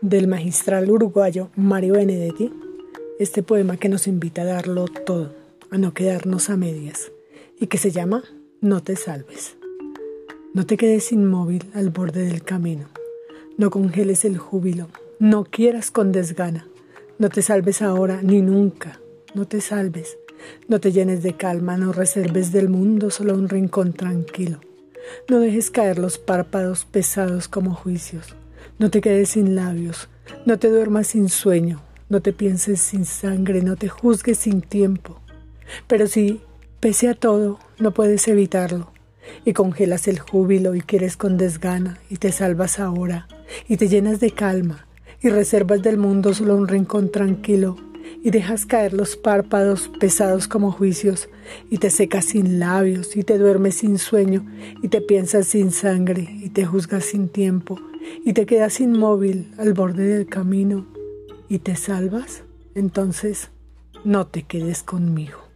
del magistral uruguayo Mario Benedetti, este poema que nos invita a darlo todo, a no quedarnos a medias, y que se llama No te salves. No te quedes inmóvil al borde del camino, no congeles el júbilo, no quieras con desgana, no te salves ahora ni nunca, no te salves, no te llenes de calma, no reserves del mundo solo un rincón tranquilo, no dejes caer los párpados pesados como juicios no te quedes sin labios, no te duermas sin sueño, no te pienses sin sangre, no te juzgues sin tiempo. Pero si, pese a todo, no puedes evitarlo, y congelas el júbilo y quieres con desgana, y te salvas ahora, y te llenas de calma, y reservas del mundo solo un rincón tranquilo, y dejas caer los párpados pesados como juicios, y te secas sin labios, y te duermes sin sueño, y te piensas sin sangre, y te juzgas sin tiempo, y te quedas inmóvil al borde del camino y te salvas, entonces no te quedes conmigo.